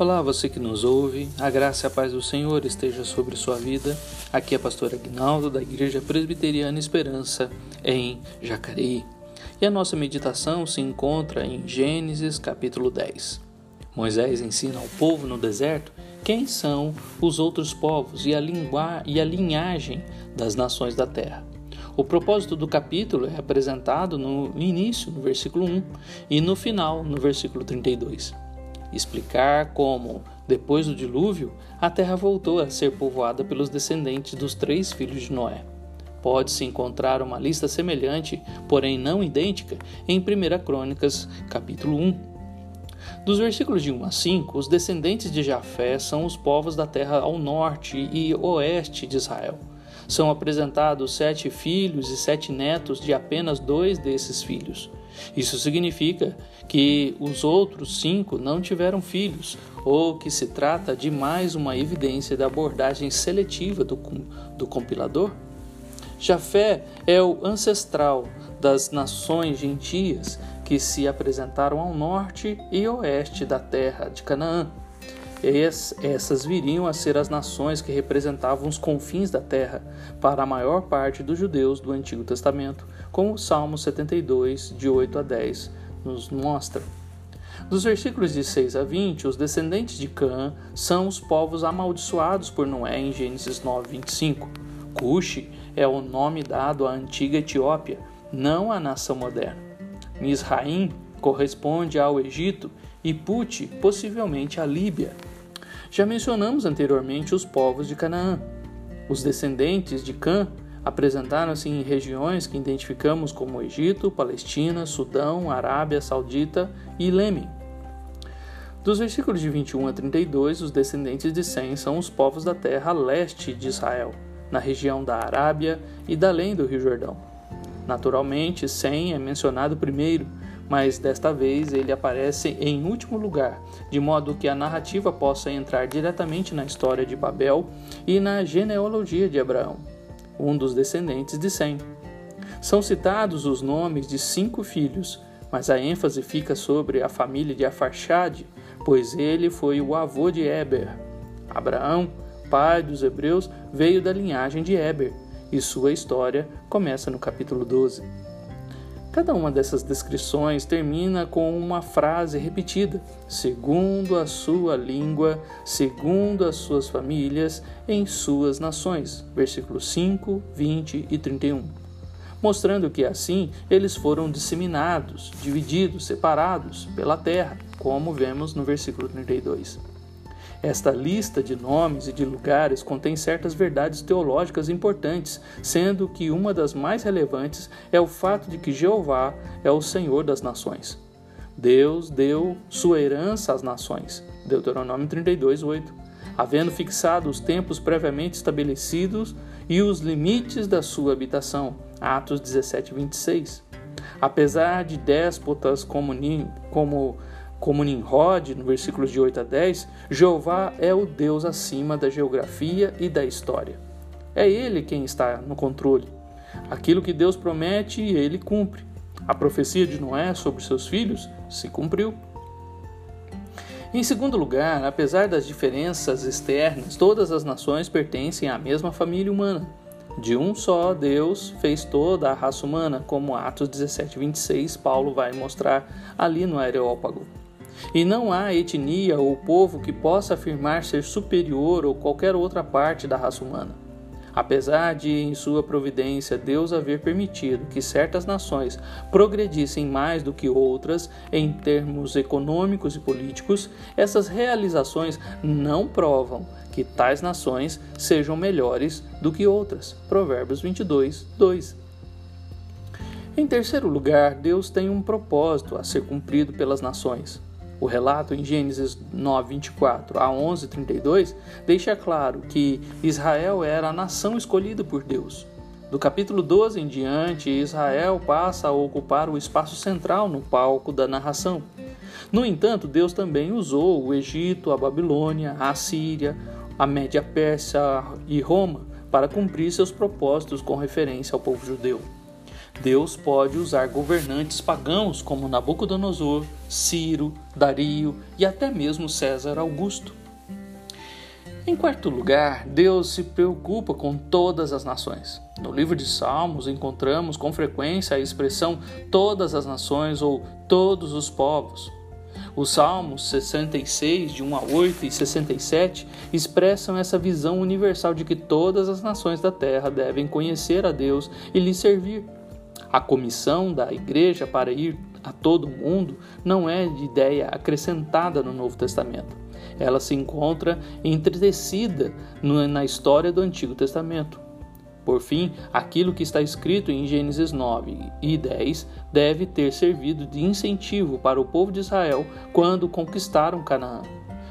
Olá, você que nos ouve, a graça e a paz do Senhor esteja sobre sua vida. Aqui é a pastora Aguinaldo da Igreja Presbiteriana Esperança, em Jacareí. E a nossa meditação se encontra em Gênesis capítulo 10. Moisés ensina ao povo no deserto quem são os outros povos e a, língua, e a linhagem das nações da terra. O propósito do capítulo é apresentado no início, no versículo 1, e no final, no versículo 32 explicar como, depois do dilúvio, a terra voltou a ser povoada pelos descendentes dos três filhos de Noé. Pode-se encontrar uma lista semelhante, porém não idêntica, em 1 Crônicas, capítulo 1. Dos versículos de 1 a 5, os descendentes de Jafé são os povos da terra ao norte e oeste de Israel. São apresentados sete filhos e sete netos de apenas dois desses filhos. Isso significa que os outros cinco não tiveram filhos, ou que se trata de mais uma evidência da abordagem seletiva do, do compilador? Jafé é o ancestral das nações gentias que se apresentaram ao norte e oeste da terra de Canaã. Essas viriam a ser as nações que representavam os confins da terra para a maior parte dos judeus do Antigo Testamento, como o Salmo 72, de 8 a 10, nos mostra. Dos versículos de 6 a 20, os descendentes de Cã são os povos amaldiçoados por Noé em Gênesis 9, 25. Cuxi é o nome dado à antiga Etiópia, não à nação moderna. Misraim corresponde ao Egito e Puti, possivelmente, à Líbia. Já mencionamos anteriormente os povos de Canaã. Os descendentes de Cã apresentaram-se em regiões que identificamos como Egito, Palestina, Sudão, Arábia Saudita e Leme. Dos versículos de 21 a 32, os descendentes de Sem são os povos da terra leste de Israel, na região da Arábia e da além do Rio Jordão. Naturalmente, Sem é mencionado primeiro, mas desta vez ele aparece em último lugar, de modo que a narrativa possa entrar diretamente na história de Babel e na genealogia de Abraão, um dos descendentes de Sem. São citados os nomes de cinco filhos, mas a ênfase fica sobre a família de Afarchad, pois ele foi o avô de Eber. Abraão, pai dos hebreus, veio da linhagem de Eber, e sua história começa no capítulo 12. Cada uma dessas descrições termina com uma frase repetida, segundo a sua língua, segundo as suas famílias, em suas nações. Versículos 5, 20 e 31. Mostrando que assim eles foram disseminados, divididos, separados pela terra, como vemos no versículo 32. Esta lista de nomes e de lugares contém certas verdades teológicas importantes, sendo que uma das mais relevantes é o fato de que Jeová é o Senhor das nações. Deus deu sua herança às nações. Deuteronômio 32, 8. Havendo fixado os tempos previamente estabelecidos e os limites da sua habitação. Atos 17, 26. Apesar de déspotas como, como como Nimrod, no versículos de 8 a 10, Jeová é o Deus acima da geografia e da história. É Ele quem está no controle. Aquilo que Deus promete, Ele cumpre. A profecia de Noé sobre seus filhos se cumpriu. Em segundo lugar, apesar das diferenças externas, todas as nações pertencem à mesma família humana. De um só Deus fez toda a raça humana, como Atos 17, 26, Paulo vai mostrar ali no Areópago. E não há etnia ou povo que possa afirmar ser superior ou qualquer outra parte da raça humana. Apesar de, em sua providência, Deus haver permitido que certas nações progredissem mais do que outras em termos econômicos e políticos, essas realizações não provam que tais nações sejam melhores do que outras. Provérbios 22, 2. Em terceiro lugar, Deus tem um propósito a ser cumprido pelas nações. O relato em Gênesis 9, 24 a 11, 32 deixa claro que Israel era a nação escolhida por Deus. Do capítulo 12 em diante, Israel passa a ocupar o espaço central no palco da narração. No entanto, Deus também usou o Egito, a Babilônia, a Síria, a Média Pérsia e Roma para cumprir seus propósitos com referência ao povo judeu. Deus pode usar governantes pagãos como Nabucodonosor, Ciro, Dario e até mesmo César Augusto. Em quarto lugar, Deus se preocupa com todas as nações. No livro de Salmos encontramos com frequência a expressão todas as nações ou todos os povos. Os Salmos 66, de 1 a 8 e 67 expressam essa visão universal de que todas as nações da terra devem conhecer a Deus e lhe servir. A comissão da igreja para ir a todo mundo não é de ideia acrescentada no Novo Testamento. Ela se encontra entretecida na história do Antigo Testamento. Por fim, aquilo que está escrito em Gênesis 9 e 10 deve ter servido de incentivo para o povo de Israel quando conquistaram Canaã.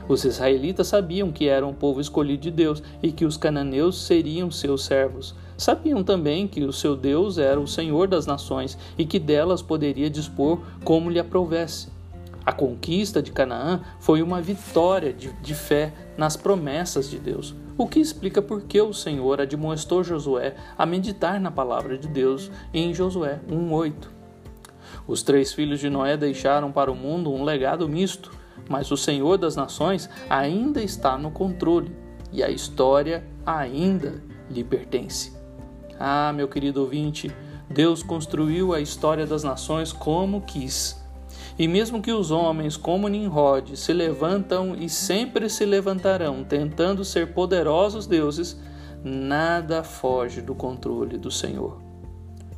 Os israelitas sabiam que eram o povo escolhido de Deus e que os cananeus seriam seus servos. Sabiam também que o seu Deus era o Senhor das nações e que delas poderia dispor como lhe aprovesse. A conquista de Canaã foi uma vitória de, de, fé nas promessas de Deus, o que explica por que o Senhor admoestou Josué a meditar na palavra de Deus em Josué 1,8. Os três filhos de Noé deixaram para o mundo um legado misto, mas o Senhor das nações ainda está no controle e a história ainda lhe pertence. Ah, meu querido ouvinte, Deus construiu a história das nações como quis e mesmo que os homens, como Nimrod, se levantam e sempre se levantarão, tentando ser poderosos deuses, nada foge do controle do Senhor.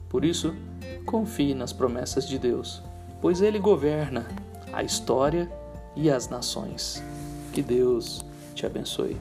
Por isso, confie nas promessas de Deus, pois Ele governa a história e as nações. Que Deus te abençoe.